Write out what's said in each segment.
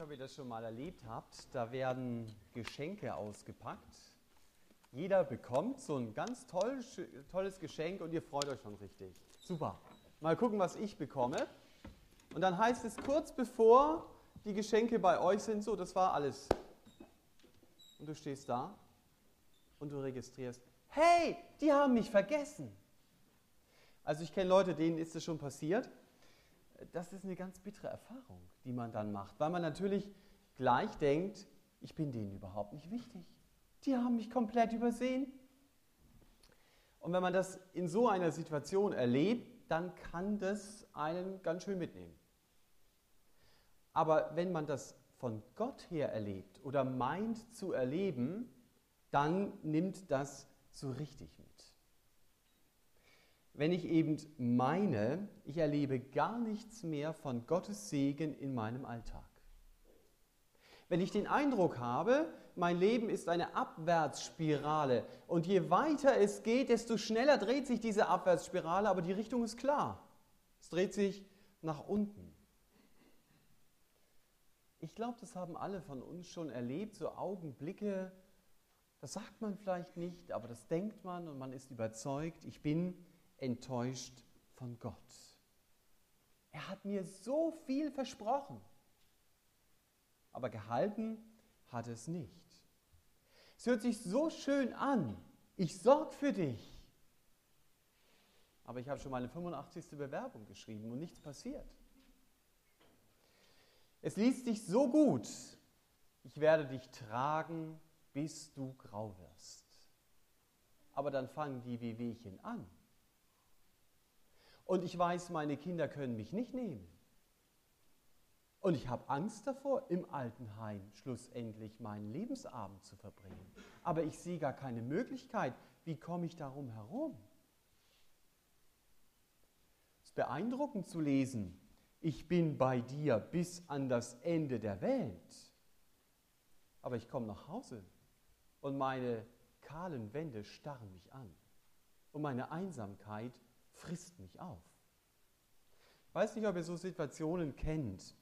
nicht, ob ihr das schon mal erlebt habt. Da werden Geschenke ausgepackt. Jeder bekommt so ein ganz toll, tolles Geschenk und ihr freut euch schon richtig. Super. Mal gucken, was ich bekomme. Und dann heißt es kurz bevor die Geschenke bei euch sind, so, das war alles. Und du stehst da und du registrierst, hey, die haben mich vergessen. Also ich kenne Leute, denen ist es schon passiert das ist eine ganz bittere Erfahrung, die man dann macht, weil man natürlich gleich denkt, ich bin denen überhaupt nicht wichtig. Die haben mich komplett übersehen. Und wenn man das in so einer Situation erlebt, dann kann das einen ganz schön mitnehmen. Aber wenn man das von Gott her erlebt oder meint zu erleben, dann nimmt das so richtig mit wenn ich eben meine, ich erlebe gar nichts mehr von Gottes Segen in meinem Alltag. Wenn ich den Eindruck habe, mein Leben ist eine Abwärtsspirale und je weiter es geht, desto schneller dreht sich diese Abwärtsspirale, aber die Richtung ist klar. Es dreht sich nach unten. Ich glaube, das haben alle von uns schon erlebt, so Augenblicke, das sagt man vielleicht nicht, aber das denkt man und man ist überzeugt, ich bin enttäuscht von Gott. Er hat mir so viel versprochen, aber gehalten hat es nicht. Es hört sich so schön an. Ich sorge für dich. Aber ich habe schon meine 85. Bewerbung geschrieben und nichts passiert. Es liest sich so gut. Ich werde dich tragen, bis du grau wirst. Aber dann fangen die Wehwehchen an. Und ich weiß, meine Kinder können mich nicht nehmen. Und ich habe Angst davor, im Altenheim schlussendlich meinen Lebensabend zu verbringen. Aber ich sehe gar keine Möglichkeit. Wie komme ich darum herum? Es ist beeindruckend zu lesen, ich bin bei dir bis an das Ende der Welt. Aber ich komme nach Hause und meine kahlen Wände starren mich an. Und meine Einsamkeit frisst mich auf. Ich weiß nicht, ob ihr so Situationen kennt.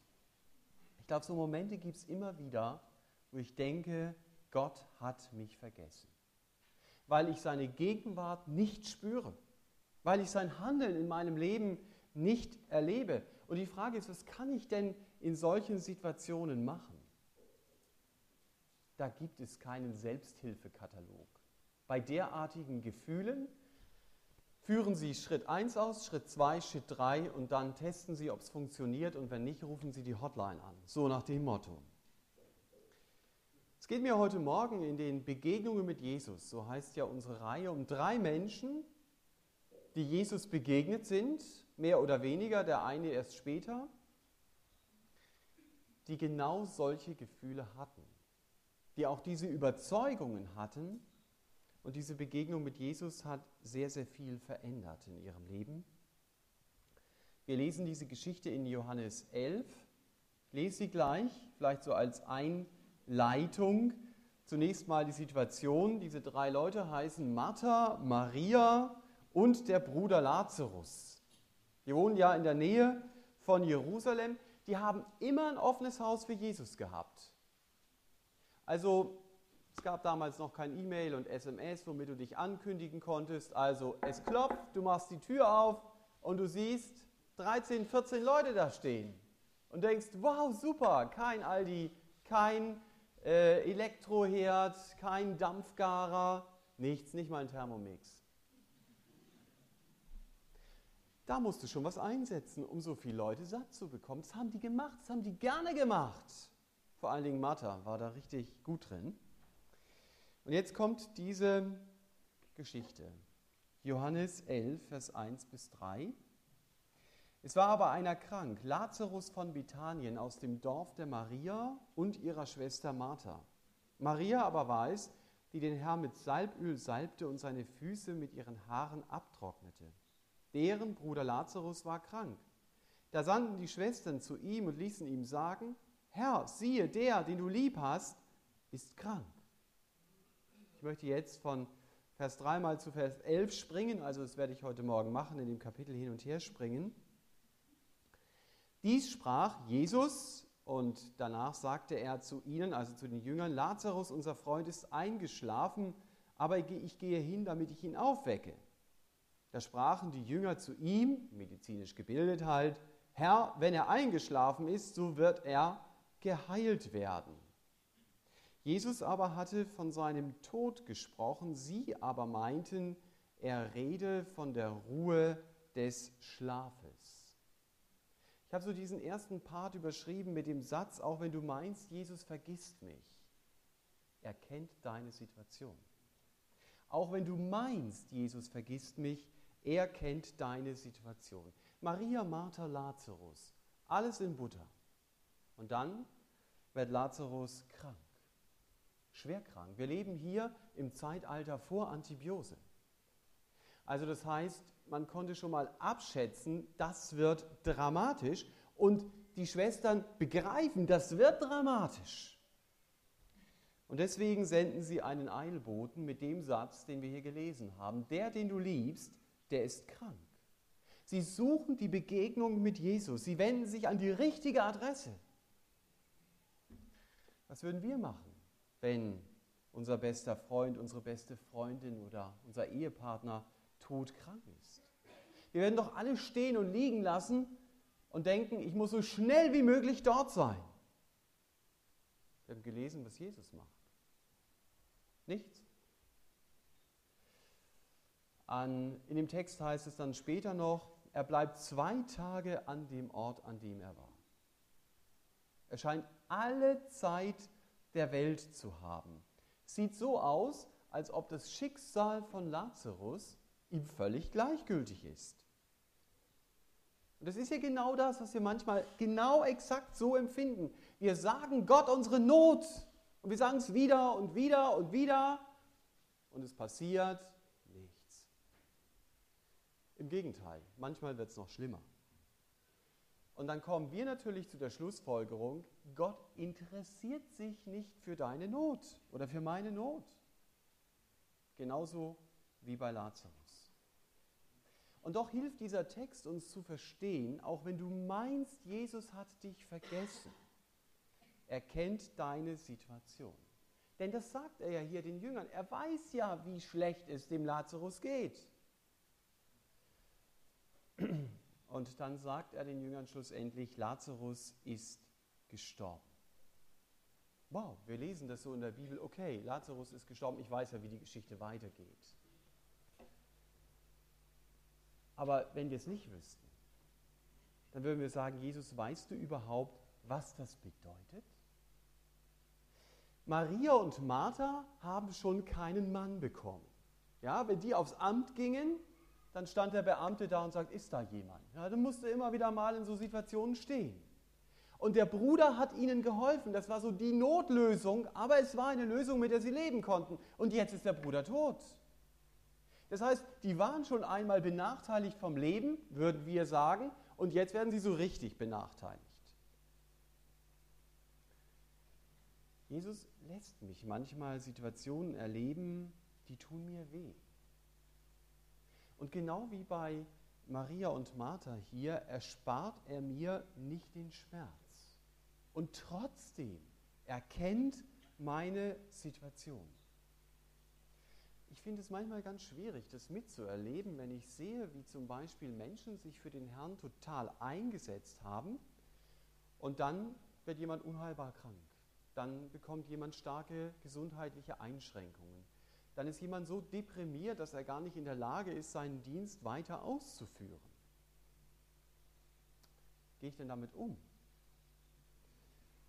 Ich glaube, so Momente gibt es immer wieder, wo ich denke, Gott hat mich vergessen. Weil ich seine Gegenwart nicht spüre. Weil ich sein Handeln in meinem Leben nicht erlebe. Und die Frage ist, was kann ich denn in solchen Situationen machen? Da gibt es keinen Selbsthilfekatalog. Bei derartigen Gefühlen Führen Sie Schritt 1 aus, Schritt 2, Schritt 3 und dann testen Sie, ob es funktioniert und wenn nicht, rufen Sie die Hotline an. So nach dem Motto. Es geht mir heute Morgen in den Begegnungen mit Jesus, so heißt ja unsere Reihe, um drei Menschen, die Jesus begegnet sind, mehr oder weniger, der eine erst später, die genau solche Gefühle hatten, die auch diese Überzeugungen hatten, und diese Begegnung mit Jesus hat sehr, sehr viel verändert in ihrem Leben. Wir lesen diese Geschichte in Johannes 11. Ich lese sie gleich, vielleicht so als Einleitung. Zunächst mal die Situation. Diese drei Leute heißen Martha, Maria und der Bruder Lazarus. Die wohnen ja in der Nähe von Jerusalem. Die haben immer ein offenes Haus für Jesus gehabt. Also es gab damals noch kein E-Mail und SMS, womit du dich ankündigen konntest. Also es klopft, du machst die Tür auf und du siehst 13, 14 Leute da stehen und denkst, wow, super, kein Aldi, kein äh, Elektroherd, kein Dampfgarer, nichts, nicht mal ein Thermomix. Da musst du schon was einsetzen, um so viele Leute satt zu bekommen. Das haben die gemacht, das haben die gerne gemacht. Vor allen Dingen Martha war da richtig gut drin. Und jetzt kommt diese Geschichte. Johannes 11, Vers 1 bis 3. Es war aber einer krank, Lazarus von Bethanien aus dem Dorf der Maria und ihrer Schwester Martha. Maria aber war es, die den Herrn mit Salböl salbte und seine Füße mit ihren Haaren abtrocknete. Deren Bruder Lazarus war krank. Da sandten die Schwestern zu ihm und ließen ihm sagen, Herr, siehe, der, den du lieb hast, ist krank. Ich möchte jetzt von Vers 3 mal zu Vers 11 springen, also das werde ich heute Morgen machen, in dem Kapitel hin und her springen. Dies sprach Jesus Und danach sagte er zu ihnen, also zu den Jüngern, Lazarus, unser Freund, ist eingeschlafen, aber ich gehe hin, damit ich ihn aufwecke. Da sprachen die Jünger zu ihm, medizinisch gebildet halt, Herr, wenn er eingeschlafen ist, so wird er geheilt werden. Jesus aber hatte von seinem Tod gesprochen, sie aber meinten, er rede von der Ruhe des Schlafes. Ich habe so diesen ersten Part überschrieben mit dem Satz, auch wenn du meinst, Jesus vergisst mich. Er kennt deine Situation. Auch wenn du meinst, Jesus vergisst mich, er kennt deine Situation. Maria, Martha, Lazarus, alles in Butter. Und dann wird Lazarus krank, schwer krank. Wir leben hier im Zeitalter vor Antibiose. Also das heißt, man konnte schon mal abschätzen, das wird dramatisch und die Schwestern begreifen, das wird dramatisch. Und deswegen senden sie einen Eilboten mit dem Satz, den wir hier gelesen haben. Der, den du liebst, der ist krank. Sie suchen die Begegnung mit Jesus. Sie wenden sich an die richtige Adresse. Was würden wir machen, wenn unser bester Freund, unsere beste Freundin oder unser Ehepartner todkrank ist. Wir werden doch alle stehen und liegen lassen und denken, ich muss so schnell wie möglich dort sein. Wir haben gelesen, was Jesus macht. Nichts. An, in dem Text heißt es dann später noch, er bleibt zwei Tage an dem Ort, an dem er war. Er scheint alle Zeit der Welt zu haben. Sieht so aus, als ob das Schicksal von Lazarus ihm völlig gleichgültig ist. Und das ist ja genau das, was wir manchmal genau exakt so empfinden. Wir sagen Gott unsere Not und wir sagen es wieder und wieder und wieder und es passiert nichts. Im Gegenteil, manchmal wird es noch schlimmer. Und dann kommen wir natürlich zu der Schlussfolgerung, Gott interessiert sich nicht für deine Not oder für meine Not. Genauso wie bei Lazarus. Und doch hilft dieser Text uns zu verstehen, auch wenn du meinst, Jesus hat dich vergessen, er kennt deine Situation. Denn das sagt er ja hier den Jüngern. Er weiß ja, wie schlecht es dem Lazarus geht. Und dann sagt er den Jüngern schlussendlich, Lazarus ist gestorben. Wow, wir lesen das so in der Bibel, okay, Lazarus ist gestorben, ich weiß ja, wie die Geschichte weitergeht. Aber wenn wir es nicht wüssten, dann würden wir sagen, Jesus, weißt du überhaupt, was das bedeutet? Maria und Martha haben schon keinen Mann bekommen. Ja, wenn die aufs Amt gingen, dann stand der Beamte da und sagt, ist da jemand? Ja, dann musste immer wieder mal in so Situationen stehen. Und der Bruder hat ihnen geholfen. Das war so die Notlösung, aber es war eine Lösung, mit der sie leben konnten. Und jetzt ist der Bruder tot. Das heißt, die waren schon einmal benachteiligt vom Leben, würden wir sagen, und jetzt werden sie so richtig benachteiligt. Jesus lässt mich manchmal Situationen erleben, die tun mir weh. Und genau wie bei Maria und Martha hier erspart er mir nicht den Schmerz. Und trotzdem erkennt meine Situation ich finde es manchmal ganz schwierig, das mitzuerleben, wenn ich sehe, wie zum Beispiel Menschen sich für den Herrn total eingesetzt haben und dann wird jemand unheilbar krank. Dann bekommt jemand starke gesundheitliche Einschränkungen. Dann ist jemand so deprimiert, dass er gar nicht in der Lage ist, seinen Dienst weiter auszuführen. Gehe ich denn damit um?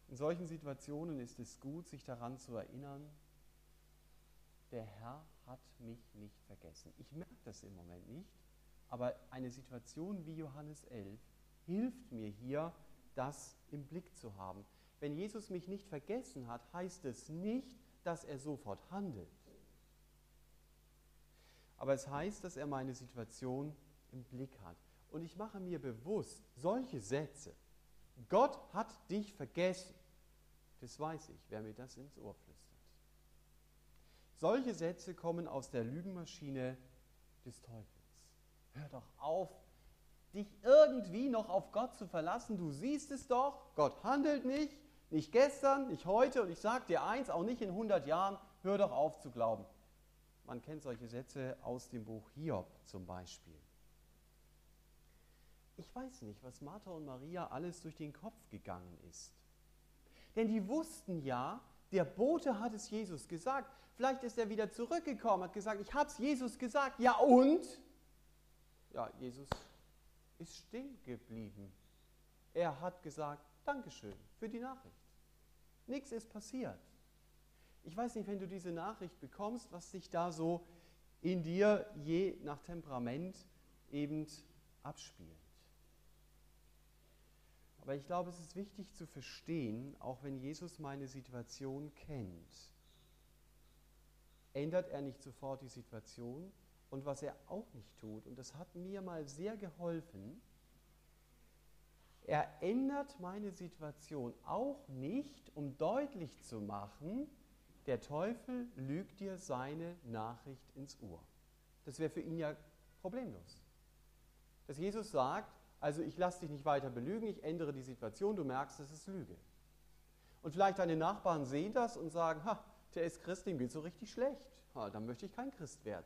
In solchen Situationen ist es gut, sich daran zu erinnern, der Herr hat mich nicht vergessen. Ich merke das im Moment nicht, aber eine Situation wie Johannes 11 hilft mir hier, das im Blick zu haben. Wenn Jesus mich nicht vergessen hat, heißt es nicht, dass er sofort handelt. Aber es heißt, dass er meine Situation im Blick hat. Und ich mache mir bewusst, solche Sätze, Gott hat dich vergessen, das weiß ich, wer mir das ins Ohr flüstert. Solche Sätze kommen aus der Lügenmaschine des Teufels. Hör doch auf, dich irgendwie noch auf Gott zu verlassen. Du siehst es doch, Gott handelt nicht, nicht gestern, nicht heute und ich sage dir eins, auch nicht in 100 Jahren, hör doch auf zu glauben. Man kennt solche Sätze aus dem Buch Hiob zum Beispiel. Ich weiß nicht, was Martha und Maria alles durch den Kopf gegangen ist. Denn die wussten ja, der Bote hat es Jesus gesagt. Vielleicht ist er wieder zurückgekommen, hat gesagt, ich habe es Jesus gesagt. Ja und? Ja, Jesus ist still geblieben. Er hat gesagt, Dankeschön für die Nachricht. Nichts ist passiert. Ich weiß nicht, wenn du diese Nachricht bekommst, was sich da so in dir je nach Temperament eben abspielt. Aber ich glaube, es ist wichtig zu verstehen, auch wenn Jesus meine Situation kennt, ändert er nicht sofort die Situation. Und was er auch nicht tut, und das hat mir mal sehr geholfen, er ändert meine Situation auch nicht, um deutlich zu machen, der Teufel lügt dir seine Nachricht ins Ohr. Das wäre für ihn ja problemlos. Dass Jesus sagt, also ich lasse dich nicht weiter belügen, ich ändere die Situation, du merkst, es ist Lüge. Und vielleicht deine Nachbarn sehen das und sagen, ha, der ist Christ, dem geht so richtig schlecht. Ha, dann möchte ich kein Christ werden.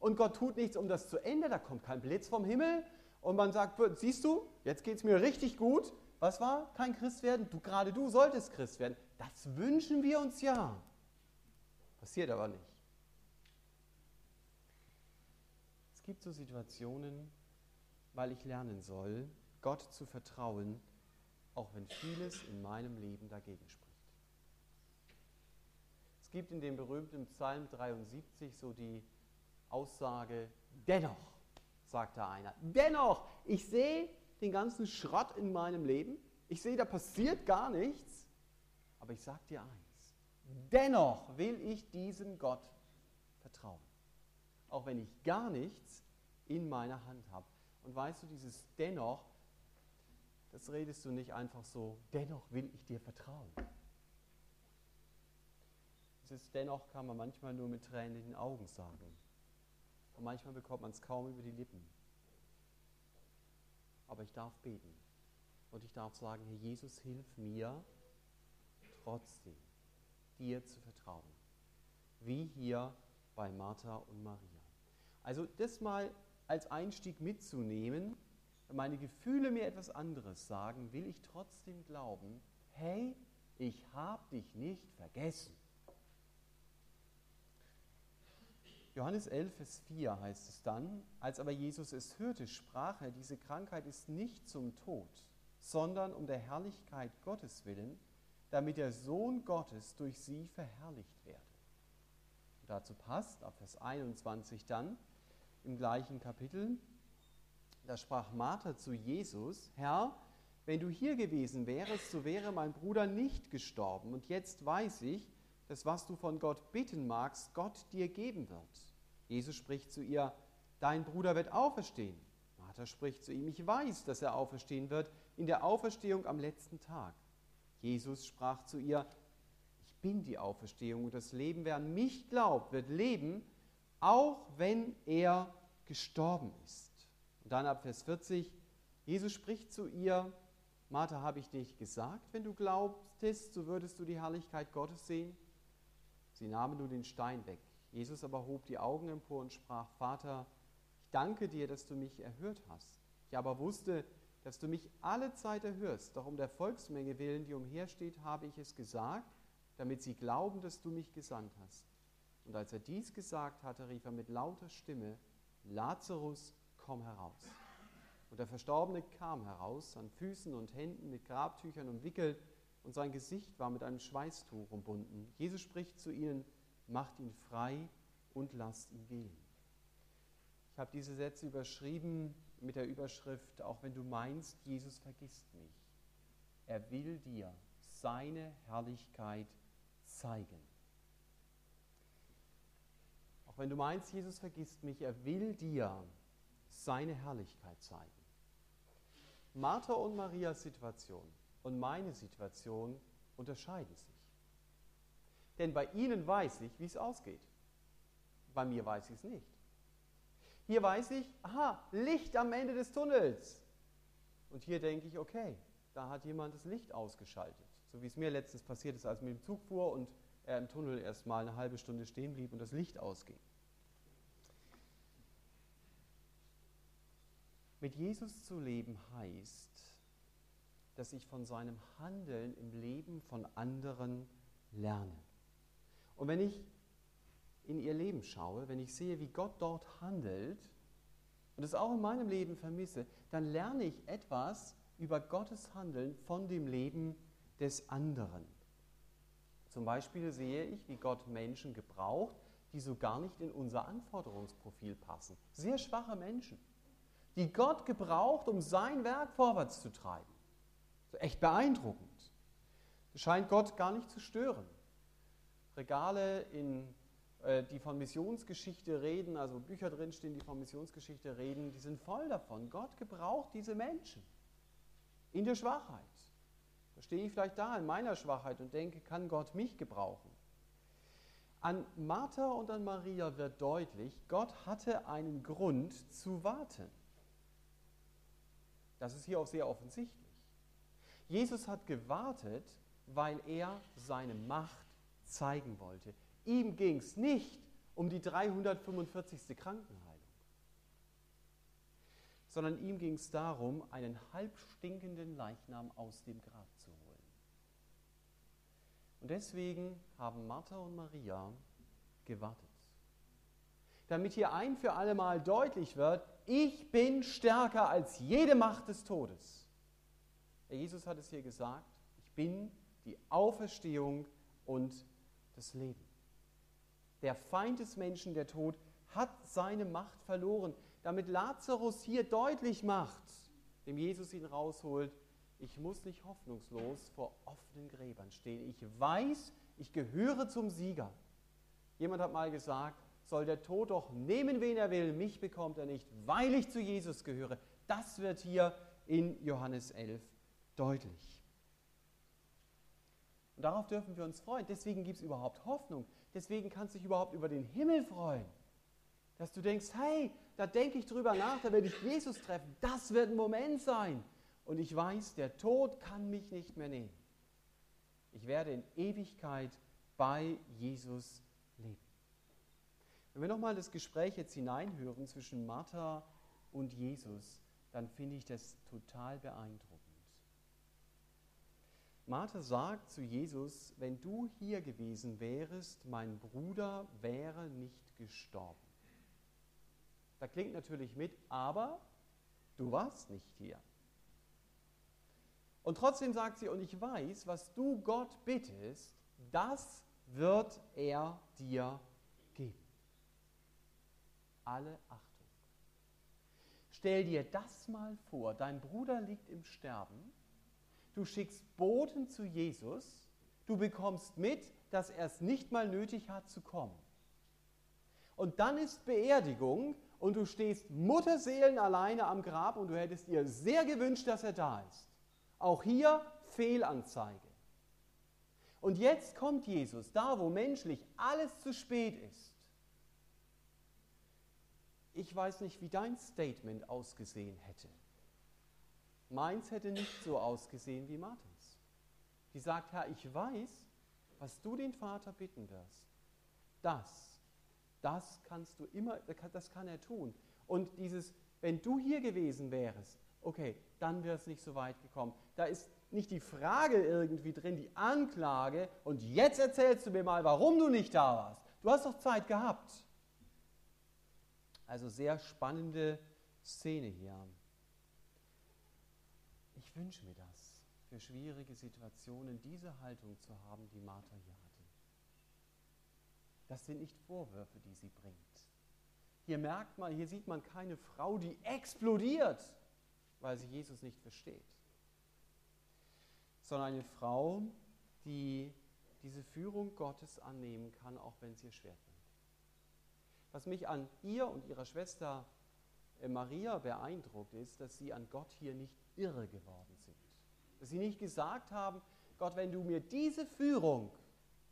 Und Gott tut nichts, um das zu ändern, da kommt kein Blitz vom Himmel und man sagt, siehst du, jetzt geht es mir richtig gut. Was war? Kein Christ werden? Du, gerade du solltest Christ werden. Das wünschen wir uns ja. Passiert aber nicht. Es gibt so Situationen, weil ich lernen soll, Gott zu vertrauen, auch wenn vieles in meinem Leben dagegen spricht. Es gibt in dem berühmten Psalm 73 so die Aussage, dennoch, sagt da einer, dennoch, ich sehe den ganzen Schrott in meinem Leben, ich sehe, da passiert gar nichts, aber ich sage dir eins, dennoch will ich diesem Gott vertrauen, auch wenn ich gar nichts in meiner Hand habe. Und weißt du, dieses dennoch, das redest du nicht einfach so, dennoch will ich dir vertrauen. Dieses dennoch kann man manchmal nur mit Tränen in den Augen sagen. Und manchmal bekommt man es kaum über die Lippen. Aber ich darf beten. Und ich darf sagen, Herr Jesus, hilf mir trotzdem, dir zu vertrauen. Wie hier bei Martha und Maria. Also das mal als Einstieg mitzunehmen, wenn meine Gefühle mir etwas anderes sagen, will ich trotzdem glauben, hey, ich habe dich nicht vergessen. Johannes 11, Vers 4 heißt es dann, als aber Jesus es hörte, sprach er, diese Krankheit ist nicht zum Tod, sondern um der Herrlichkeit Gottes willen, damit der Sohn Gottes durch sie verherrlicht werde. Und dazu passt auf Vers 21 dann im gleichen Kapitel, da sprach Martha zu Jesus, Herr, wenn du hier gewesen wärest, so wäre mein Bruder nicht gestorben. Und jetzt weiß ich, dass was du von Gott bitten magst, Gott dir geben wird. Jesus spricht zu ihr, dein Bruder wird auferstehen. Martha spricht zu ihm, ich weiß, dass er auferstehen wird in der Auferstehung am letzten Tag. Jesus sprach zu ihr, ich bin die Auferstehung und das Leben, wer an mich glaubt, wird leben, auch wenn er gestorben ist. Und dann ab Vers 40, Jesus spricht zu ihr, Martha, habe ich dich gesagt, wenn du glaubtest, so würdest du die Herrlichkeit Gottes sehen? Sie nahmen nur den Stein weg. Jesus aber hob die Augen empor und sprach, Vater, ich danke dir, dass du mich erhört hast. Ich aber wusste, dass du mich alle Zeit erhörst, doch um der Volksmenge willen, die umhersteht, habe ich es gesagt, damit sie glauben, dass du mich gesandt hast. Und als er dies gesagt hatte, rief er mit lauter Stimme, Lazarus, komm heraus. Und der Verstorbene kam heraus, an Füßen und Händen mit Grabtüchern umwickelt, und sein Gesicht war mit einem Schweißtuch umbunden. Jesus spricht zu ihnen, macht ihn frei und lasst ihn gehen. Ich habe diese Sätze überschrieben mit der Überschrift, auch wenn du meinst, Jesus vergisst mich. Er will dir seine Herrlichkeit zeigen. Wenn du meinst, Jesus vergisst mich, er will dir seine Herrlichkeit zeigen. Martha und Marias Situation und meine Situation unterscheiden sich. Denn bei ihnen weiß ich, wie es ausgeht. Bei mir weiß ich es nicht. Hier weiß ich, aha, Licht am Ende des Tunnels. Und hier denke ich, okay, da hat jemand das Licht ausgeschaltet. So wie es mir letztens passiert ist, als ich mit dem Zug fuhr und er im Tunnel erst mal eine halbe Stunde stehen blieb und das Licht ausging. Mit Jesus zu leben heißt, dass ich von seinem Handeln im Leben von anderen lerne. Und wenn ich in ihr Leben schaue, wenn ich sehe, wie Gott dort handelt und es auch in meinem Leben vermisse, dann lerne ich etwas über Gottes Handeln von dem Leben des anderen. Zum Beispiel sehe ich, wie Gott Menschen gebraucht, die so gar nicht in unser Anforderungsprofil passen. Sehr schwache Menschen, die Gott gebraucht, um sein Werk vorwärts zu treiben. So echt beeindruckend. Das scheint Gott gar nicht zu stören. Regale, in, äh, die von Missionsgeschichte reden, also Bücher drinstehen, die von Missionsgeschichte reden, die sind voll davon. Gott gebraucht diese Menschen in der Schwachheit. Da stehe ich vielleicht da in meiner Schwachheit und denke, kann Gott mich gebrauchen? An Martha und an Maria wird deutlich, Gott hatte einen Grund zu warten. Das ist hier auch sehr offensichtlich. Jesus hat gewartet, weil er seine Macht zeigen wollte. Ihm ging es nicht um die 345. Krankenheilung, sondern ihm ging es darum, einen halbstinkenden Leichnam aus dem Grab zu holen. Und deswegen haben Martha und Maria gewartet. Damit hier ein für alle Mal deutlich wird, ich bin stärker als jede Macht des Todes. Jesus hat es hier gesagt, ich bin die Auferstehung und das Leben. Der Feind des Menschen, der Tod, hat seine Macht verloren, damit Lazarus hier deutlich macht, dem Jesus ihn rausholt, ich muss nicht hoffnungslos vor offenen Gräbern stehen. Ich weiß, ich gehöre zum Sieger. Jemand hat mal gesagt, soll der Tod doch nehmen, wen er will, mich bekommt er nicht, weil ich zu Jesus gehöre. Das wird hier in Johannes 11 deutlich. Und darauf dürfen wir uns freuen. Deswegen gibt es überhaupt Hoffnung. Deswegen kannst du dich überhaupt über den Himmel freuen. Dass du denkst, hey, da denke ich drüber nach, da werde ich Jesus treffen. Das wird ein Moment sein. Und ich weiß, der Tod kann mich nicht mehr nehmen. Ich werde in Ewigkeit bei Jesus. Wenn wir nochmal das Gespräch jetzt hineinhören zwischen Martha und Jesus, dann finde ich das total beeindruckend. Martha sagt zu Jesus, wenn du hier gewesen wärest, mein Bruder wäre nicht gestorben. Da klingt natürlich mit, aber du warst nicht hier. Und trotzdem sagt sie, und ich weiß, was du Gott bittest, das wird er dir. Alle Achtung. Stell dir das mal vor, dein Bruder liegt im Sterben du schickst Boten zu Jesus, du bekommst mit, dass er es nicht mal nötig hat zu kommen. Und dann ist Beerdigung und du stehst Mutterseelen alleine am Grab und du hättest dir sehr gewünscht, dass er da ist. Auch hier Fehlanzeige. Und jetzt kommt Jesus, da wo menschlich alles zu spät ist. Ich weiß nicht, wie dein Statement ausgesehen hätte. Meins hätte nicht so ausgesehen wie Marthas. Die sagt, Herr, ich weiß, was du den Vater bitten wirst. Das, das kannst du immer, das kann er tun. Und dieses, wenn du hier gewesen wärst, okay, dann wäre es nicht so weit gekommen. Da ist nicht die Frage irgendwie drin, die Anklage, und jetzt erzählst du mir mal, warum du nicht da warst. Du hast doch Zeit gehabt. Also sehr spannende Szene hier. Ich wünsche mir das, für schwierige Situationen diese Haltung zu haben, die Martha hier hatte. Das sind nicht Vorwürfe, die sie bringt. Hier merkt man, hier sieht man keine Frau, die explodiert, weil sie Jesus nicht versteht, sondern eine Frau, die diese Führung Gottes annehmen kann, auch wenn es ihr schwerfällt. Was mich an ihr und ihrer Schwester äh, Maria beeindruckt, ist, dass sie an Gott hier nicht irre geworden sind. Dass sie nicht gesagt haben, Gott, wenn du mir diese Führung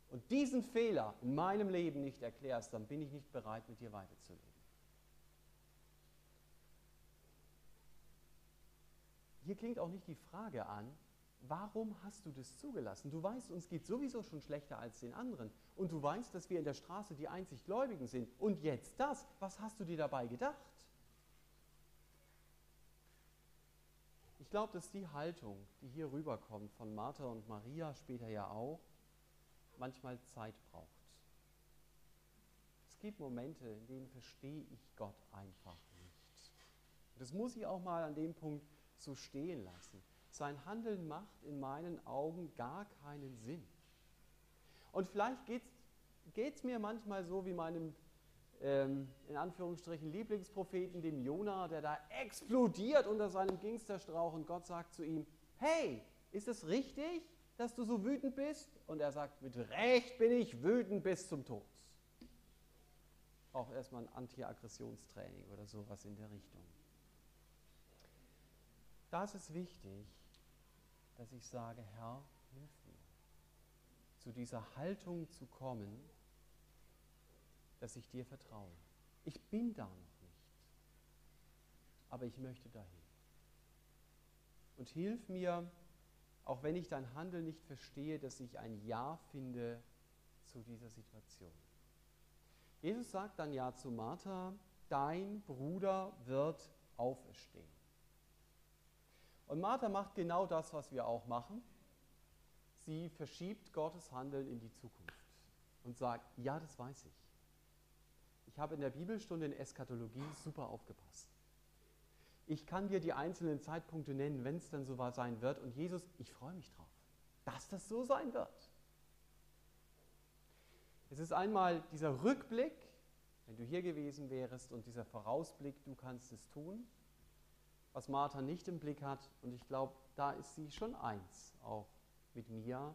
und diesen Fehler in meinem Leben nicht erklärst, dann bin ich nicht bereit, mit dir weiterzuleben. Hier klingt auch nicht die Frage an, warum hast du das zugelassen? Du weißt, uns geht sowieso schon schlechter als den anderen. Und du weißt, dass wir in der Straße die einzig Gläubigen sind. Und jetzt das, was hast du dir dabei gedacht? Ich glaube, dass die Haltung, die hier rüberkommt von Martha und Maria, später ja auch, manchmal Zeit braucht. Es gibt Momente, in denen verstehe ich Gott einfach nicht. Das muss ich auch mal an dem Punkt so stehen lassen. Sein Handeln macht in meinen Augen gar keinen Sinn. Und vielleicht geht es mir manchmal so wie meinem, ähm, in Anführungsstrichen, Lieblingspropheten, dem Jona, der da explodiert unter seinem Gingsterstrauch und Gott sagt zu ihm, hey, ist es richtig, dass du so wütend bist? Und er sagt, mit Recht bin ich wütend bis zum Tod. Auch erstmal ein Anti-Aggressionstraining oder sowas in der Richtung. Da ist wichtig, dass ich sage, Herr, hilf mir, zu dieser Haltung zu kommen, dass ich dir vertraue. Ich bin da noch nicht, aber ich möchte dahin. Und hilf mir, auch wenn ich dein Handeln nicht verstehe, dass ich ein Ja finde zu dieser Situation. Jesus sagt dann Ja zu Martha, dein Bruder wird auferstehen. Und Martha macht genau das, was wir auch machen. Sie verschiebt Gottes Handeln in die Zukunft und sagt, ja, das weiß ich. Ich habe in der Bibelstunde in Eschatologie super aufgepasst. Ich kann dir die einzelnen Zeitpunkte nennen, wenn es dann so sein wird. Und Jesus, ich freue mich drauf, dass das so sein wird. Es ist einmal dieser Rückblick, wenn du hier gewesen wärst, und dieser Vorausblick, du kannst es tun was Martha nicht im Blick hat. Und ich glaube, da ist sie schon eins, auch mit mir,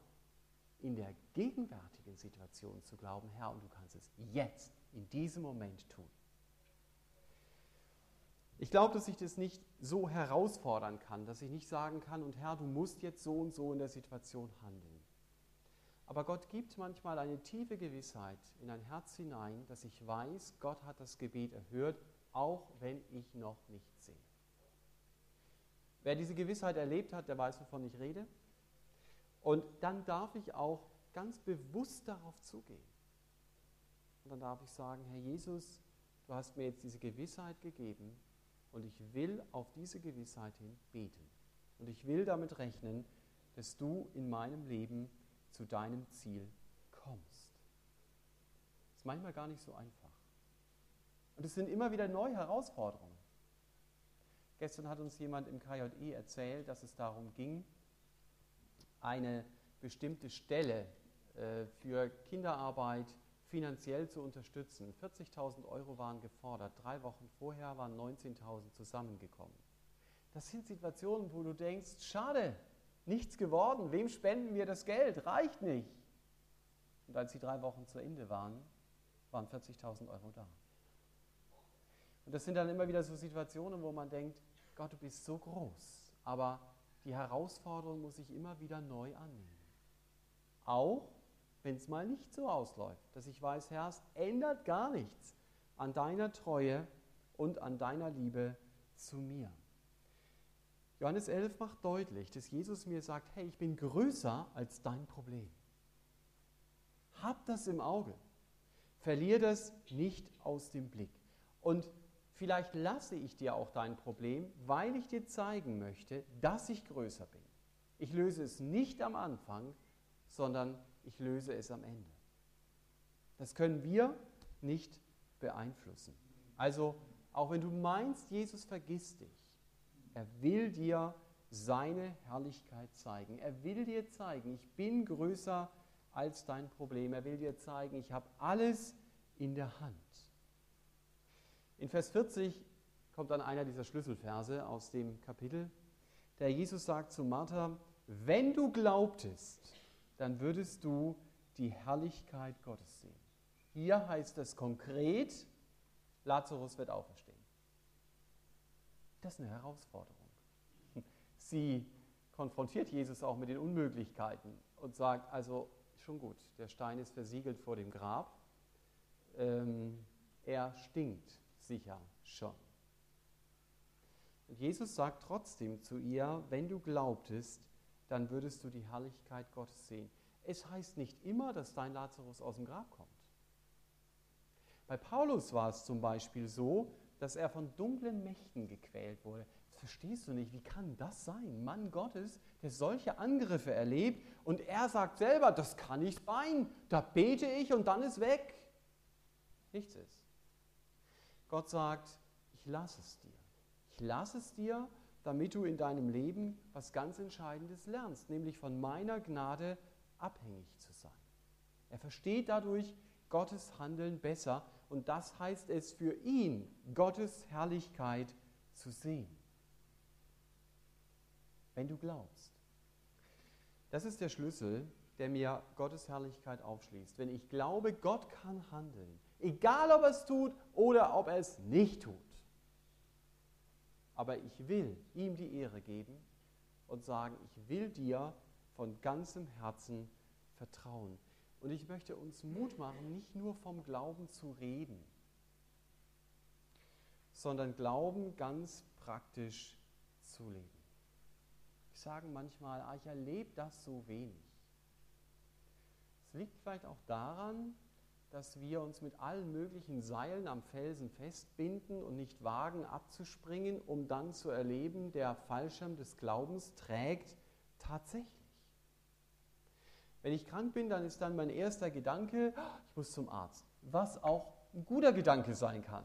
in der gegenwärtigen Situation zu glauben, Herr, und du kannst es jetzt, in diesem Moment tun. Ich glaube, dass ich das nicht so herausfordern kann, dass ich nicht sagen kann, und Herr, du musst jetzt so und so in der Situation handeln. Aber Gott gibt manchmal eine tiefe Gewissheit in ein Herz hinein, dass ich weiß, Gott hat das Gebet erhört, auch wenn ich noch nicht. Wer diese Gewissheit erlebt hat, der weiß, wovon ich rede. Und dann darf ich auch ganz bewusst darauf zugehen. Und dann darf ich sagen, Herr Jesus, du hast mir jetzt diese Gewissheit gegeben und ich will auf diese Gewissheit hin beten. Und ich will damit rechnen, dass du in meinem Leben zu deinem Ziel kommst. Das ist manchmal gar nicht so einfach. Und es sind immer wieder neue Herausforderungen. Gestern hat uns jemand im KJE erzählt, dass es darum ging, eine bestimmte Stelle äh, für Kinderarbeit finanziell zu unterstützen. 40.000 Euro waren gefordert. Drei Wochen vorher waren 19.000 zusammengekommen. Das sind Situationen, wo du denkst, schade, nichts geworden. Wem spenden wir das Geld? Reicht nicht. Und als die drei Wochen zu Ende waren, waren 40.000 Euro da. Und das sind dann immer wieder so Situationen, wo man denkt, Gott, du bist so groß, aber die Herausforderung muss ich immer wieder neu annehmen. Auch wenn es mal nicht so ausläuft, dass ich weiß, Herr, es ändert gar nichts an deiner Treue und an deiner Liebe zu mir. Johannes 11 macht deutlich, dass Jesus mir sagt, hey, ich bin größer als dein Problem. Hab das im Auge. Verlier das nicht aus dem Blick. Und Vielleicht lasse ich dir auch dein Problem, weil ich dir zeigen möchte, dass ich größer bin. Ich löse es nicht am Anfang, sondern ich löse es am Ende. Das können wir nicht beeinflussen. Also, auch wenn du meinst, Jesus vergisst dich, er will dir seine Herrlichkeit zeigen. Er will dir zeigen, ich bin größer als dein Problem. Er will dir zeigen, ich habe alles in der Hand. In Vers 40 kommt dann einer dieser Schlüsselverse aus dem Kapitel, der Jesus sagt zu Martha, wenn du glaubtest, dann würdest du die Herrlichkeit Gottes sehen. Hier heißt es konkret, Lazarus wird auferstehen. Das ist eine Herausforderung. Sie konfrontiert Jesus auch mit den Unmöglichkeiten und sagt, also schon gut, der Stein ist versiegelt vor dem Grab, ähm, er stinkt sicher schon. Und Jesus sagt trotzdem zu ihr, wenn du glaubtest, dann würdest du die Herrlichkeit Gottes sehen. Es heißt nicht immer, dass dein Lazarus aus dem Grab kommt. Bei Paulus war es zum Beispiel so, dass er von dunklen Mächten gequält wurde. Das verstehst du nicht. Wie kann das sein? Mann Gottes, der solche Angriffe erlebt und er sagt selber, das kann nicht sein. Da bete ich und dann ist weg. Nichts ist. Gott sagt, ich lasse es dir. Ich lasse es dir, damit du in deinem Leben was ganz Entscheidendes lernst, nämlich von meiner Gnade abhängig zu sein. Er versteht dadurch Gottes Handeln besser und das heißt es für ihn, Gottes Herrlichkeit zu sehen. Wenn du glaubst. Das ist der Schlüssel, der mir Gottes Herrlichkeit aufschließt. Wenn ich glaube, Gott kann handeln, egal ob er es tut oder ob er es nicht tut. Aber ich will ihm die Ehre geben und sagen, ich will dir von ganzem Herzen vertrauen. Und ich möchte uns Mut machen, nicht nur vom Glauben zu reden, sondern Glauben ganz praktisch zu leben. Ich sage manchmal, ah, ich erlebe das so wenig. Es liegt vielleicht auch daran, dass wir uns mit allen möglichen Seilen am Felsen festbinden und nicht wagen abzuspringen, um dann zu erleben, der Fallschirm des Glaubens trägt tatsächlich. Wenn ich krank bin, dann ist dann mein erster Gedanke, ich muss zum Arzt, was auch ein guter Gedanke sein kann.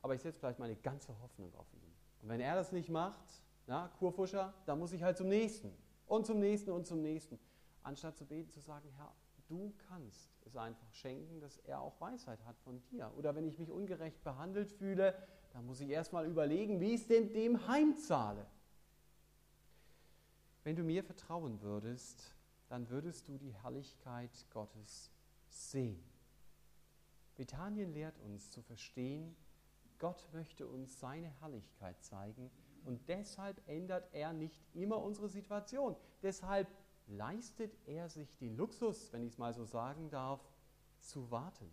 Aber ich setze vielleicht meine ganze Hoffnung auf ihn. Und wenn er das nicht macht, na, Kurfuscher, dann muss ich halt zum nächsten und zum nächsten und zum nächsten. Anstatt zu beten, zu sagen, Herr, du kannst es einfach schenken, dass er auch Weisheit hat von dir. Oder wenn ich mich ungerecht behandelt fühle, dann muss ich erstmal überlegen, wie ich es denn dem heimzahle. Wenn du mir vertrauen würdest, dann würdest du die Herrlichkeit Gottes sehen. Bethanien lehrt uns zu verstehen, Gott möchte uns seine Herrlichkeit zeigen und deshalb ändert er nicht immer unsere Situation. Deshalb leistet er sich den Luxus, wenn ich es mal so sagen darf, zu warten.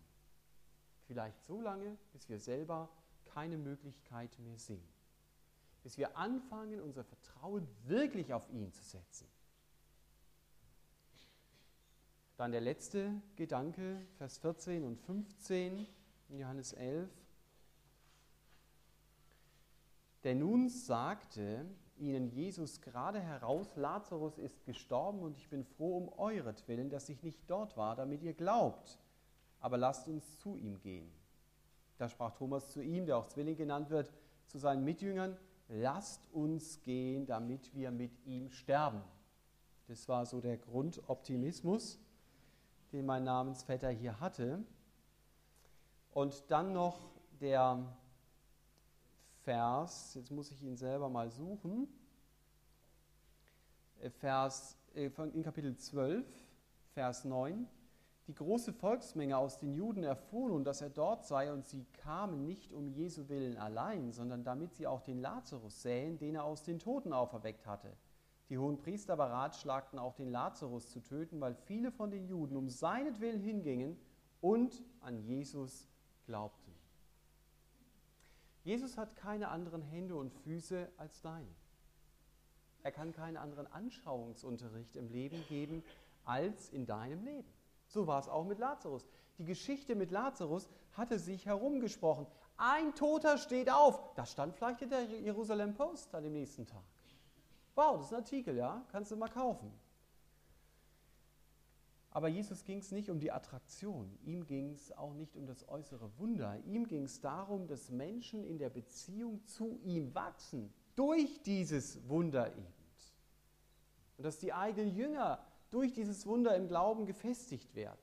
Vielleicht so lange, bis wir selber keine Möglichkeit mehr sehen bis wir anfangen, unser Vertrauen wirklich auf ihn zu setzen. Dann der letzte Gedanke, Vers 14 und 15 in Johannes 11. Denn nun sagte ihnen Jesus gerade heraus, Lazarus ist gestorben und ich bin froh um euretwillen, dass ich nicht dort war, damit ihr glaubt. Aber lasst uns zu ihm gehen. Da sprach Thomas zu ihm, der auch Zwilling genannt wird, zu seinen Mitjüngern, lasst uns gehen, damit wir mit ihm sterben. Das war so der Grundoptimismus, den mein Namensvetter hier hatte. Und dann noch der Vers, jetzt muss ich ihn selber mal suchen, äh, Vers äh, in Kapitel 12, Vers 9 die große Volksmenge aus den Juden erfuhr nun, dass er dort sei, und sie kamen nicht um Jesu willen allein, sondern damit sie auch den Lazarus sähen, den er aus den Toten auferweckt hatte. Die hohen Priester beratschlagten auch den Lazarus zu töten, weil viele von den Juden um seinetwillen hingingen und an Jesus glaubten. Jesus hat keine anderen Hände und Füße als deine. Er kann keinen anderen Anschauungsunterricht im Leben geben als in deinem Leben. So war es auch mit Lazarus. Die Geschichte mit Lazarus hatte sich herumgesprochen. Ein Toter steht auf. Das stand vielleicht in der Jerusalem Post an dem nächsten Tag. Wow, das ist ein Artikel, ja? Kannst du mal kaufen. Aber Jesus ging es nicht um die Attraktion. Ihm ging es auch nicht um das äußere Wunder. Ihm ging es darum, dass Menschen in der Beziehung zu ihm wachsen. Durch dieses Wunder eben. Und dass die eigenen Jünger durch dieses Wunder im Glauben gefestigt werden.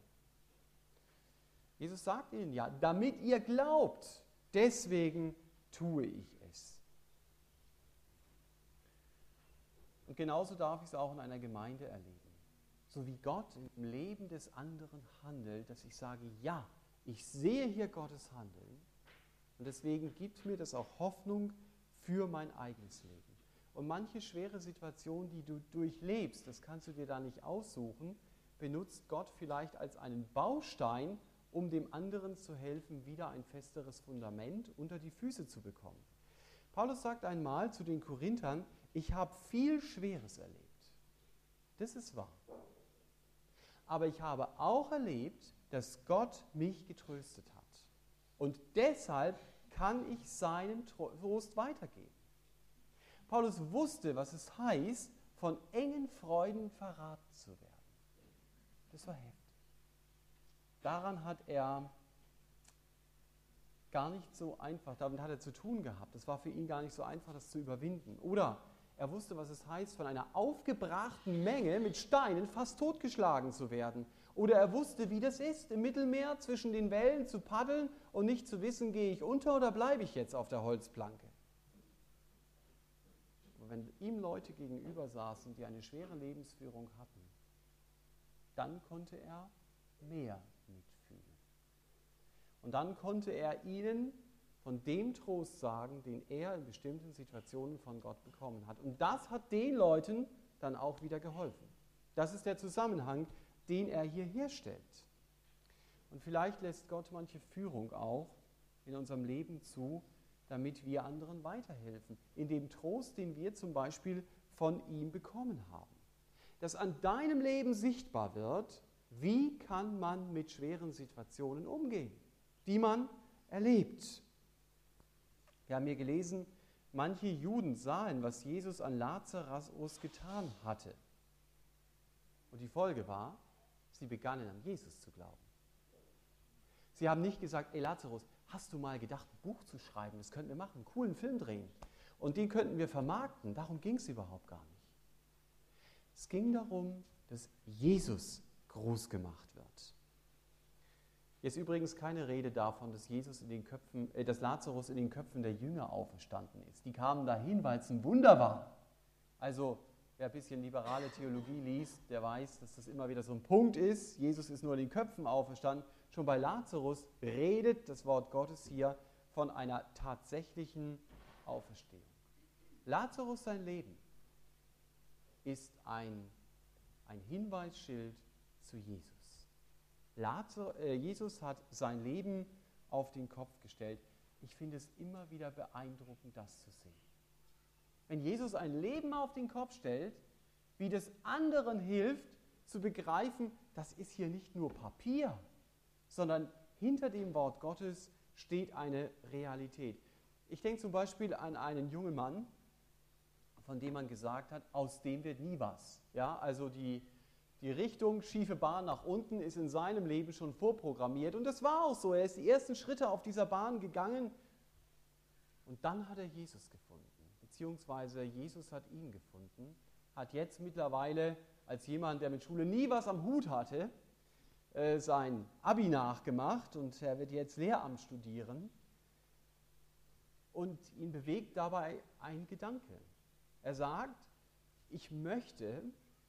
Jesus sagt ihnen ja, damit ihr glaubt, deswegen tue ich es. Und genauso darf ich es auch in einer Gemeinde erleben. So wie Gott im Leben des anderen handelt, dass ich sage, ja, ich sehe hier Gottes Handeln und deswegen gibt mir das auch Hoffnung für mein eigenes Leben. Und manche schwere Situation, die du durchlebst, das kannst du dir da nicht aussuchen, benutzt Gott vielleicht als einen Baustein, um dem anderen zu helfen, wieder ein festeres Fundament unter die Füße zu bekommen. Paulus sagt einmal zu den Korinthern, ich habe viel Schweres erlebt. Das ist wahr. Aber ich habe auch erlebt, dass Gott mich getröstet hat. Und deshalb kann ich seinen Trost weitergeben. Paulus wusste, was es heißt, von engen Freuden verraten zu werden. Das war heftig. Daran hat er gar nicht so einfach, damit hat er zu tun gehabt. Es war für ihn gar nicht so einfach, das zu überwinden. Oder er wusste, was es heißt, von einer aufgebrachten Menge mit Steinen fast totgeschlagen zu werden. Oder er wusste, wie das ist, im Mittelmeer zwischen den Wellen zu paddeln und nicht zu wissen, gehe ich unter oder bleibe ich jetzt auf der Holzplanke. Und wenn ihm Leute gegenüber saßen, die eine schwere Lebensführung hatten, dann konnte er mehr mitfühlen. Und dann konnte er ihnen von dem Trost sagen, den er in bestimmten Situationen von Gott bekommen hat. Und das hat den Leuten dann auch wieder geholfen. Das ist der Zusammenhang, den er hier herstellt. Und vielleicht lässt Gott manche Führung auch in unserem Leben zu, damit wir anderen weiterhelfen, in dem Trost, den wir zum Beispiel von ihm bekommen haben. Dass an deinem Leben sichtbar wird, wie kann man mit schweren Situationen umgehen, die man erlebt. Wir haben hier gelesen, manche Juden sahen, was Jesus an Lazarus getan hatte. Und die Folge war, sie begannen an Jesus zu glauben. Sie haben nicht gesagt, ey Lazarus, hast du mal gedacht, ein Buch zu schreiben? Das könnten wir machen, einen coolen Film drehen. Und den könnten wir vermarkten. Darum ging es überhaupt gar nicht. Es ging darum, dass Jesus groß gemacht wird. Hier ist übrigens keine Rede davon, dass, Jesus in den Köpfen, äh, dass Lazarus in den Köpfen der Jünger auferstanden ist. Die kamen dahin, weil es ein Wunder war. Also wer ein bisschen liberale Theologie liest, der weiß, dass das immer wieder so ein Punkt ist. Jesus ist nur in den Köpfen auferstanden. Schon bei Lazarus redet das Wort Gottes hier von einer tatsächlichen Auferstehung. Lazarus sein Leben ist ein, ein Hinweisschild zu Jesus. Äh, Jesus hat sein Leben auf den Kopf gestellt. Ich finde es immer wieder beeindruckend, das zu sehen. Wenn Jesus ein Leben auf den Kopf stellt, wie das anderen hilft, zu begreifen, das ist hier nicht nur Papier, sondern hinter dem Wort Gottes steht eine Realität. Ich denke zum Beispiel an einen jungen Mann, von dem man gesagt hat, aus dem wird nie was. Ja, also die, die Richtung schiefe Bahn nach unten ist in seinem Leben schon vorprogrammiert. Und das war auch so. Er ist die ersten Schritte auf dieser Bahn gegangen. Und dann hat er Jesus gefunden. Beziehungsweise Jesus hat ihn gefunden. Hat jetzt mittlerweile als jemand, der mit Schule nie was am Hut hatte, äh, sein Abi nachgemacht und er wird jetzt Lehramt studieren. Und ihn bewegt dabei ein Gedanke. Er sagt, ich möchte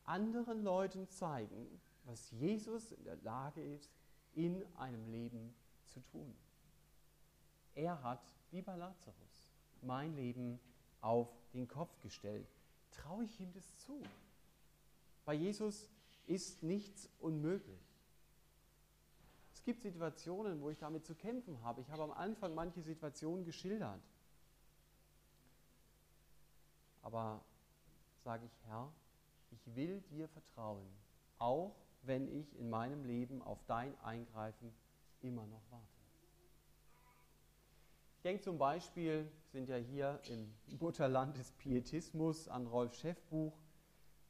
anderen Leuten zeigen, was Jesus in der Lage ist, in einem Leben zu tun. Er hat, wie bei Lazarus, mein Leben auf den Kopf gestellt. Traue ich ihm das zu? Bei Jesus ist nichts unmöglich. Es gibt Situationen, wo ich damit zu kämpfen habe. Ich habe am Anfang manche Situationen geschildert. Aber sage ich, Herr, ich will dir vertrauen, auch wenn ich in meinem Leben auf dein Eingreifen immer noch warte. Ich denke zum Beispiel, sind ja hier im Mutterland des Pietismus an Rolf Schäffbuch,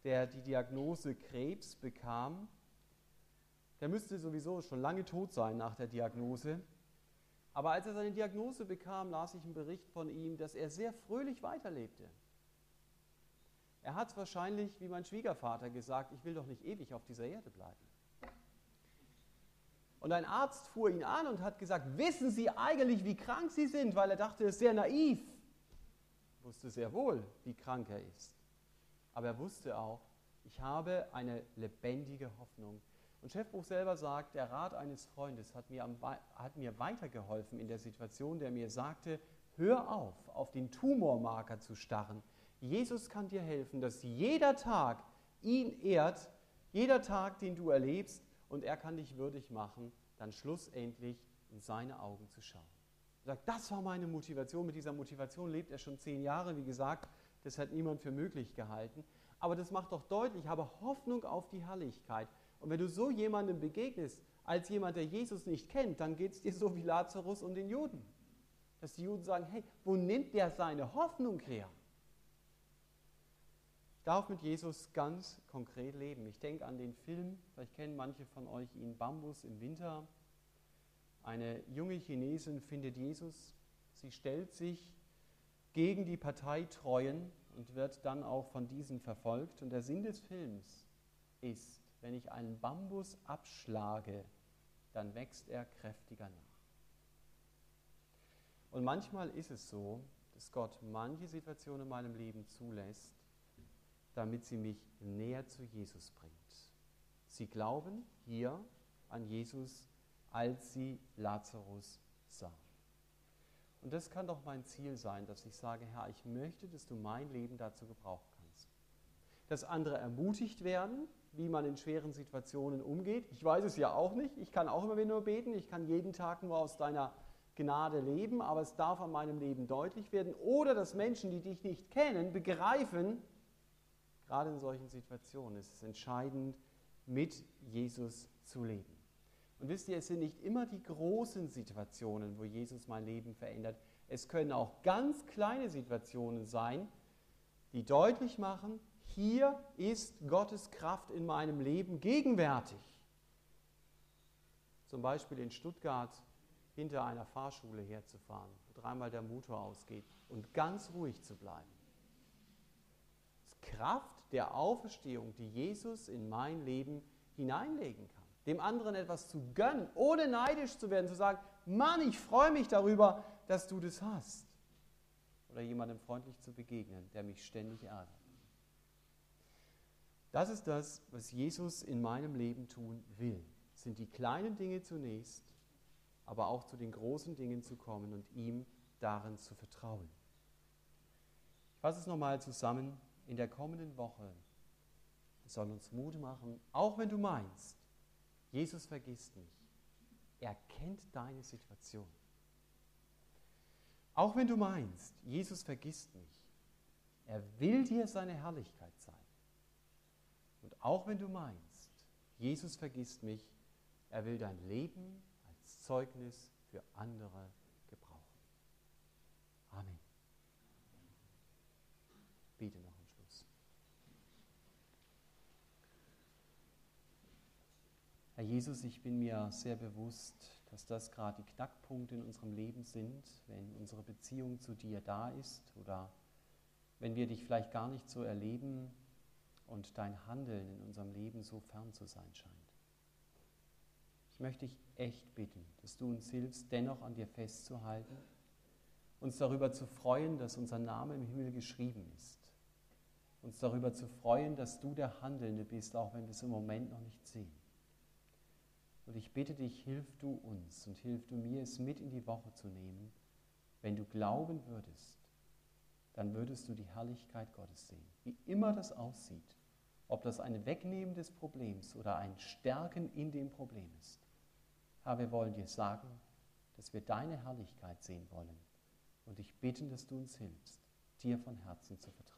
der die Diagnose Krebs bekam. Der müsste sowieso schon lange tot sein nach der Diagnose. Aber als er seine Diagnose bekam, las ich einen Bericht von ihm, dass er sehr fröhlich weiterlebte. Er hat wahrscheinlich, wie mein Schwiegervater, gesagt, ich will doch nicht ewig auf dieser Erde bleiben. Und ein Arzt fuhr ihn an und hat gesagt, wissen Sie eigentlich, wie krank Sie sind? Weil er dachte, er ist sehr naiv. Er wusste sehr wohl, wie krank er ist. Aber er wusste auch, ich habe eine lebendige Hoffnung. Und Chefbuch selber sagt, der Rat eines Freundes hat mir, am, hat mir weitergeholfen in der Situation, der mir sagte, hör auf, auf den Tumormarker zu starren. Jesus kann dir helfen, dass jeder Tag ihn ehrt, jeder Tag, den du erlebst, und er kann dich würdig machen, dann schlussendlich in seine Augen zu schauen. Er sagt, das war meine Motivation. Mit dieser Motivation lebt er schon zehn Jahre. Wie gesagt, das hat niemand für möglich gehalten. Aber das macht doch deutlich, ich habe Hoffnung auf die Herrlichkeit. Und wenn du so jemandem begegnest, als jemand, der Jesus nicht kennt, dann geht es dir so wie Lazarus und den Juden. Dass die Juden sagen, hey, wo nimmt der seine Hoffnung her? Ich darf mit Jesus ganz konkret leben. Ich denke an den Film, vielleicht kennen manche von euch ihn, Bambus im Winter. Eine junge Chinesin findet Jesus. Sie stellt sich gegen die Parteitreuen und wird dann auch von diesen verfolgt. Und der Sinn des Films ist, wenn ich einen Bambus abschlage, dann wächst er kräftiger nach. Und manchmal ist es so, dass Gott manche Situationen in meinem Leben zulässt, damit sie mich näher zu Jesus bringt. Sie glauben hier an Jesus, als sie Lazarus sahen. Und das kann doch mein Ziel sein, dass ich sage, Herr, ich möchte, dass du mein Leben dazu gebrauchen kannst. Dass andere ermutigt werden, wie man in schweren Situationen umgeht. Ich weiß es ja auch nicht. Ich kann auch immer wieder nur beten. Ich kann jeden Tag nur aus deiner Gnade leben, aber es darf an meinem Leben deutlich werden. Oder dass Menschen, die dich nicht kennen, begreifen, gerade in solchen Situationen ist es entscheidend, mit Jesus zu leben. Und wisst ihr, es sind nicht immer die großen Situationen, wo Jesus mein Leben verändert. Es können auch ganz kleine Situationen sein, die deutlich machen, hier ist Gottes Kraft in meinem Leben gegenwärtig. Zum Beispiel in Stuttgart hinter einer Fahrschule herzufahren, wo dreimal der Motor ausgeht und ganz ruhig zu bleiben. Kraft der Auferstehung, die Jesus in mein Leben hineinlegen kann. Dem anderen etwas zu gönnen, ohne neidisch zu werden, zu sagen, Mann, ich freue mich darüber, dass du das hast. Oder jemandem freundlich zu begegnen, der mich ständig ärgert. Das ist das, was Jesus in meinem Leben tun will. Es sind die kleinen Dinge zunächst, aber auch zu den großen Dingen zu kommen und ihm darin zu vertrauen. Ich fasse es nochmal zusammen. In der kommenden Woche soll uns Mut machen, auch wenn du meinst, Jesus vergisst mich. Er kennt deine Situation. Auch wenn du meinst, Jesus vergisst mich. Er will dir seine Herrlichkeit zeigen. Und auch wenn du meinst, Jesus vergisst mich, er will dein Leben als Zeugnis für andere gebrauchen. Amen. Bete noch am Schluss. Herr Jesus, ich bin mir sehr bewusst, dass das gerade die Knackpunkte in unserem Leben sind, wenn unsere Beziehung zu dir da ist oder wenn wir dich vielleicht gar nicht so erleben, und dein Handeln in unserem Leben so fern zu sein scheint. Ich möchte dich echt bitten, dass du uns hilfst, dennoch an dir festzuhalten, uns darüber zu freuen, dass unser Name im Himmel geschrieben ist, uns darüber zu freuen, dass du der Handelnde bist, auch wenn wir es im Moment noch nicht sehen. Und ich bitte dich, hilf du uns und hilf du mir, es mit in die Woche zu nehmen. Wenn du glauben würdest, dann würdest du die Herrlichkeit Gottes sehen, wie immer das aussieht ob das ein Wegnehmen des Problems oder ein Stärken in dem Problem ist. Herr, wir wollen dir sagen, dass wir deine Herrlichkeit sehen wollen und dich bitten, dass du uns hilfst, dir von Herzen zu vertrauen.